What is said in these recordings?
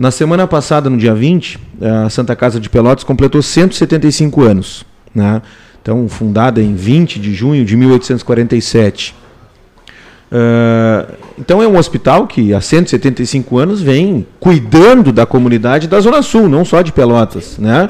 Na semana passada, no dia 20, a Santa Casa de Pelotas completou 175 anos. Né? Então, fundada em 20 de junho de 1847. Uh, então é um hospital que há 175 anos vem cuidando da comunidade da Zona Sul, não só de Pelotas. Né?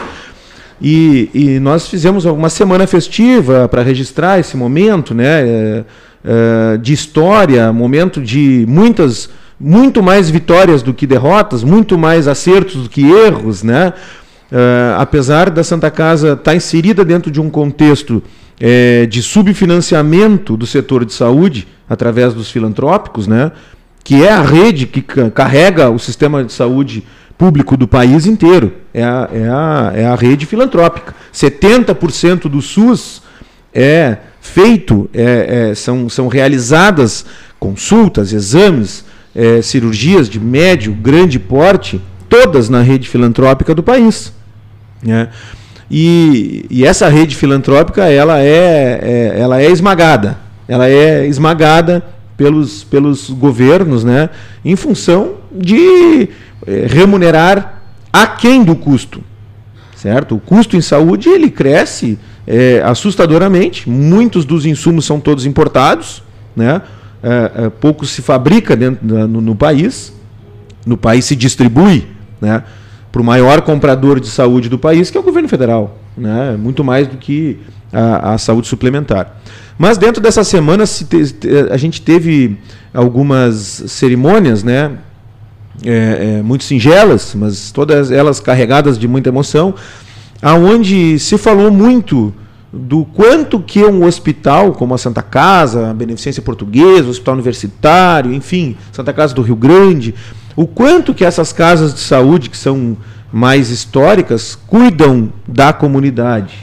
E, e nós fizemos uma semana festiva para registrar esse momento né, é, de história, momento de muitas, muito mais vitórias do que derrotas, muito mais acertos do que erros. Né? É, apesar da Santa Casa estar tá inserida dentro de um contexto é, de subfinanciamento do setor de saúde através dos filantrópicos, né, que é a rede que carrega o sistema de saúde público do país inteiro. É a, é a, é a rede filantrópica. 70% do SUS é feito, é, é, são, são realizadas consultas, exames, é, cirurgias de médio, grande porte, todas na rede filantrópica do país. Né? E, e essa rede filantrópica ela é, é, ela é esmagada. Ela é esmagada pelos, pelos governos né? em função de é, remunerar aquém do custo. Certo? O custo em saúde ele cresce é, assustadoramente. Muitos dos insumos são todos importados, né? É, é, pouco se fabrica dentro da, no, no, país. No país se distribui, né? Para o maior comprador de saúde do país, que é o governo federal, né? Muito mais do que a, a saúde suplementar. Mas dentro dessa semana se te, a gente teve algumas cerimônias, né? é, é, muito singelas, mas todas elas carregadas de muita emoção, aonde se falou muito do quanto que um hospital como a Santa Casa, a Beneficência Portuguesa, o Hospital Universitário, enfim, Santa Casa do Rio Grande, o quanto que essas casas de saúde que são mais históricas cuidam da comunidade.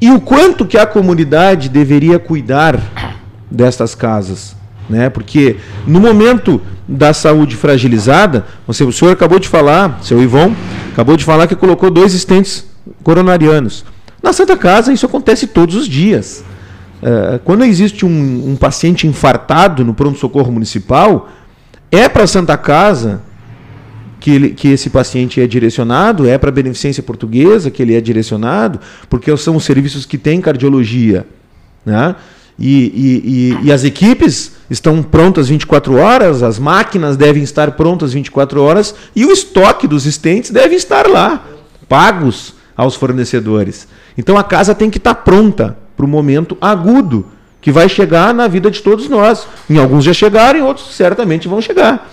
E o quanto que a comunidade deveria cuidar destas casas, né? Porque no momento da saúde fragilizada, você, o senhor acabou de falar, seu Ivon, acabou de falar que colocou dois estentes coronarianos. Na Santa Casa, isso acontece todos os dias. É, quando existe um, um paciente infartado no pronto-socorro municipal, é para a Santa Casa que, ele, que esse paciente é direcionado, é para a Beneficência Portuguesa que ele é direcionado, porque são os serviços que têm cardiologia. Né? E, e, e, e, as equipes estão prontas 24 horas, as máquinas devem estar prontas 24 horas e o estoque dos estentes deve estar lá, pagos aos fornecedores. Então a casa tem que estar pronta para o momento agudo que vai chegar na vida de todos nós. Em alguns já chegaram, em outros certamente vão chegar.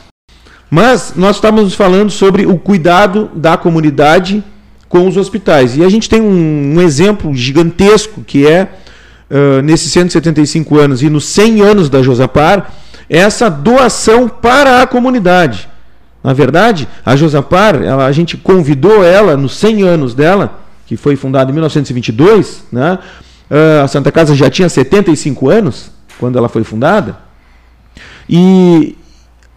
Mas nós estávamos falando sobre o cuidado da comunidade com os hospitais. E a gente tem um, um exemplo gigantesco que é uh, nesses 175 anos e nos 100 anos da Josapar, essa doação para a comunidade. Na verdade, a Josapar, ela, a gente convidou ela nos 100 anos dela, que foi fundada em 1922, né? Uh, a Santa Casa já tinha 75 anos quando ela foi fundada. E,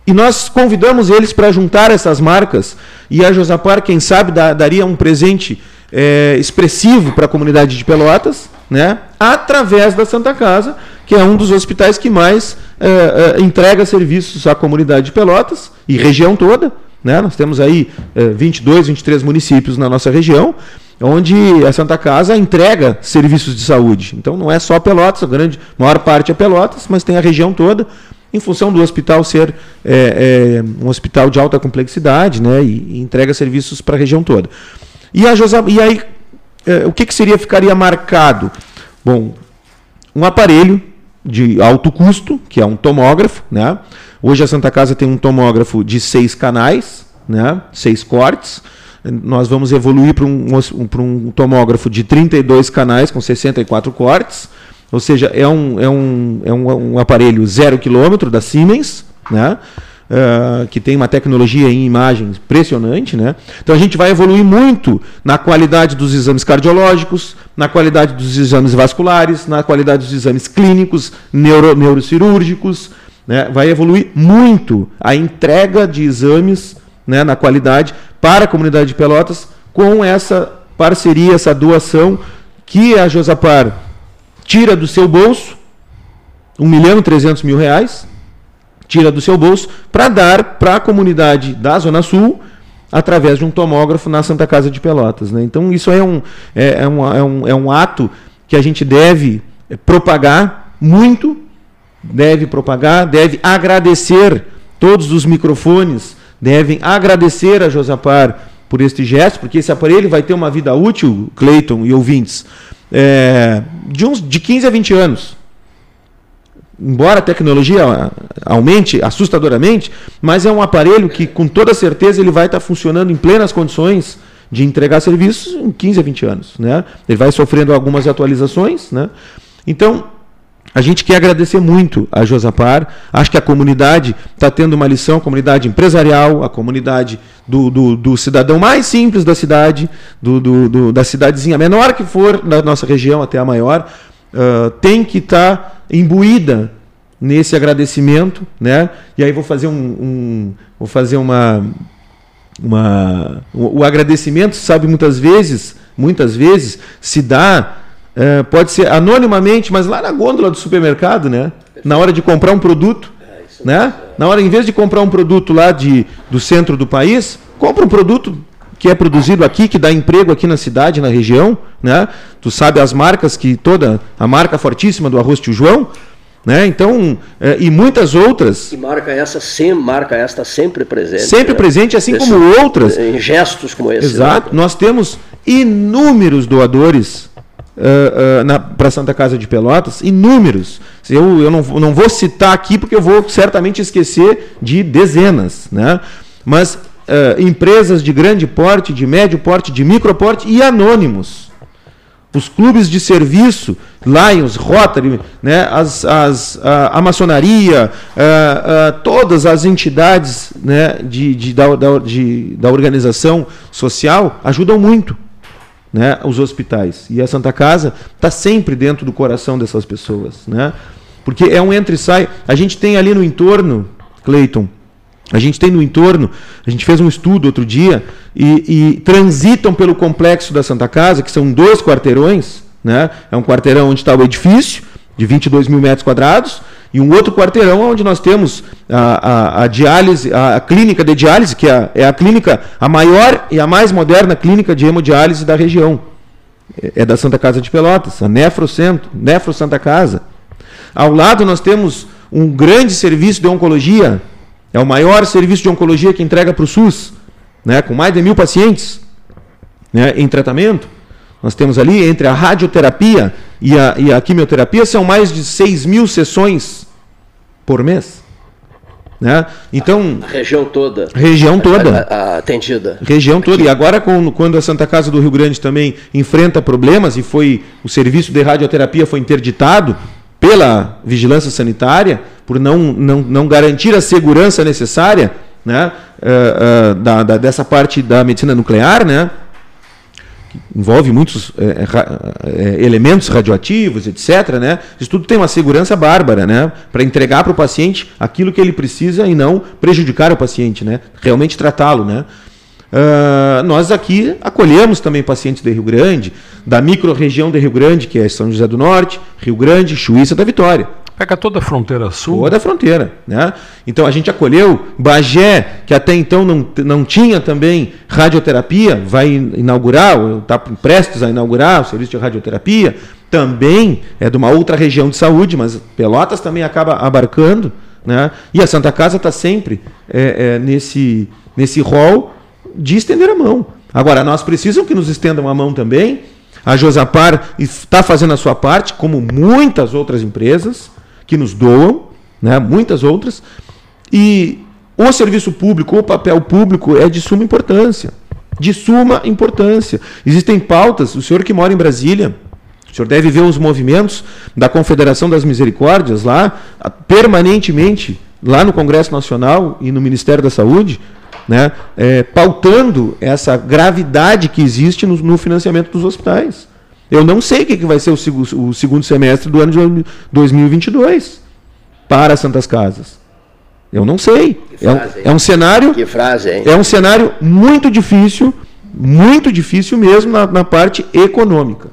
e nós convidamos eles para juntar essas marcas. E a Josapar, quem sabe, daria um presente é, expressivo para a comunidade de Pelotas, né? através da Santa Casa, que é um dos hospitais que mais é, é, entrega serviços à comunidade de Pelotas e região toda. Né? Nós temos aí é, 22, 23 municípios na nossa região, onde a Santa Casa entrega serviços de saúde. Então não é só Pelotas, a grande maior parte é Pelotas, mas tem a região toda, em função do hospital ser é, é, um hospital de alta complexidade né? e, e entrega serviços para a região toda. E, a Josa, e aí, é, o que, que seria ficaria marcado? Bom, um aparelho de alto custo, que é um tomógrafo, né? Hoje a Santa Casa tem um tomógrafo de seis canais, né? Seis cortes. Nós vamos evoluir para um, um, um tomógrafo de 32 canais com 64 cortes. Ou seja, é um, é um, é um, um aparelho zero quilômetro da Siemens, né? Uh, que tem uma tecnologia em imagens impressionante, né? Então a gente vai evoluir muito na qualidade dos exames cardiológicos, na qualidade dos exames vasculares, na qualidade dos exames clínicos, neuro, neurocirúrgicos, né? Vai evoluir muito a entrega de exames, né, na qualidade para a comunidade de Pelotas com essa parceria, essa doação que a Josapar tira do seu bolso, 1 milhão e 300 mil reais, tira do seu bolso para dar para a comunidade da Zona Sul através de um tomógrafo na Santa Casa de Pelotas. Né? Então, isso é um, é, é, um, é, um, é um ato que a gente deve propagar muito, deve propagar, deve agradecer todos os microfones, devem agradecer a Josapar por este gesto, porque esse aparelho vai ter uma vida útil, Cleiton e ouvintes, é, de, uns, de 15 a 20 anos. Embora a tecnologia aumente assustadoramente, mas é um aparelho que, com toda certeza, ele vai estar funcionando em plenas condições de entregar serviços em 15 a 20 anos. Né? Ele vai sofrendo algumas atualizações. Né? Então, a gente quer agradecer muito a Josapar. Acho que a comunidade está tendo uma lição, a comunidade empresarial, a comunidade do, do, do cidadão mais simples da cidade, do, do, da cidadezinha menor que for da nossa região até a maior, uh, tem que estar tá imbuída nesse agradecimento, né? E aí vou fazer um, um vou fazer uma uma o, o, agradecimento, sabe, muitas vezes, muitas vezes se dá é, pode ser anonimamente, mas lá na gôndola do supermercado, né? Na hora de comprar um produto, é, né? Na hora, em vez de comprar um produto lá de, do centro do país, compra um produto que é produzido aqui, que dá emprego aqui na cidade, na região, né? Tu sabe as marcas que toda a marca fortíssima do arroz tio João, né? Então, é, e muitas outras. E marca essa sempre, marca esta sempre presente. Sempre né? presente, assim como outras. Em gestos como esse. Exato. Né? Nós temos inúmeros doadores uh, uh, para Santa Casa de Pelotas, inúmeros. Eu, eu não, não vou citar aqui porque eu vou certamente esquecer de dezenas. Né? Mas uh, empresas de grande porte, de médio porte, de micro porte e anônimos. Os clubes de serviço, Lions, Rotary, né, as, as, a, a maçonaria, todas as entidades né, de, de, da, de, da organização social ajudam muito né, os hospitais. E a Santa Casa está sempre dentro do coração dessas pessoas. Né? Porque é um entra e sai. A gente tem ali no entorno, Cleiton, a gente tem no entorno, a gente fez um estudo outro dia, e, e, transitam pelo complexo da Santa Casa, que são dois quarteirões, né? é um quarteirão onde está o edifício, de 22 mil metros quadrados, e um outro quarteirão onde nós temos a, a, a diálise, a, a, clínica de diálise, que é, é a clínica, a maior e a mais moderna clínica de hemodiálise da região. É, é da Santa Casa de Pelotas, a Nefrocentro, Nefro Santa Casa. Ao lado nós temos um grande serviço de oncologia, é o maior serviço de oncologia que entrega para o SUS, né, com mais de mil pacientes né, em tratamento. Nós temos ali, entre a radioterapia e a, e a quimioterapia, são mais de 6 mil sessões por mês. Né? Então, a região toda. Região toda. A, a, atendida. Região toda. E agora, quando a Santa Casa do Rio Grande também enfrenta problemas e foi o serviço de radioterapia foi interditado pela vigilância sanitária, por não, não, não garantir a segurança necessária né, uh, uh, da, da, dessa parte da medicina nuclear, né? envolve muitos é, é, elementos radioativos, etc. Né? Isso tudo tem uma segurança bárbara, né? Para entregar para o paciente aquilo que ele precisa e não prejudicar o paciente, né? Realmente tratá-lo, né? Uh, nós aqui acolhemos também pacientes de Rio Grande, da micro-região de Rio Grande, que é São José do Norte, Rio Grande, Chuíça da Vitória. Pega toda a fronteira sul. Toda a fronteira. Né? Então a gente acolheu Bagé, que até então não, não tinha também radioterapia, vai inaugurar, está prestes a inaugurar o serviço de radioterapia. Também é de uma outra região de saúde, mas Pelotas também acaba abarcando. Né? E a Santa Casa está sempre é, é, nesse, nesse rol de estender a mão. Agora, nós precisamos que nos estendam a mão também. A Josapar está fazendo a sua parte, como muitas outras empresas que nos doam, né, muitas outras, e o serviço público, o papel público é de suma importância. De suma importância. Existem pautas, o senhor que mora em Brasília, o senhor deve ver os movimentos da Confederação das Misericórdias lá, permanentemente, lá no Congresso Nacional e no Ministério da Saúde, né, é, pautando essa gravidade que existe no, no financiamento dos hospitais. Eu não sei o que vai ser o segundo semestre do ano de 2022 para Santas Casas. Eu não sei. É um, é um, cenário. Que frase, hein? É um cenário muito difícil, muito difícil mesmo na, na parte econômica.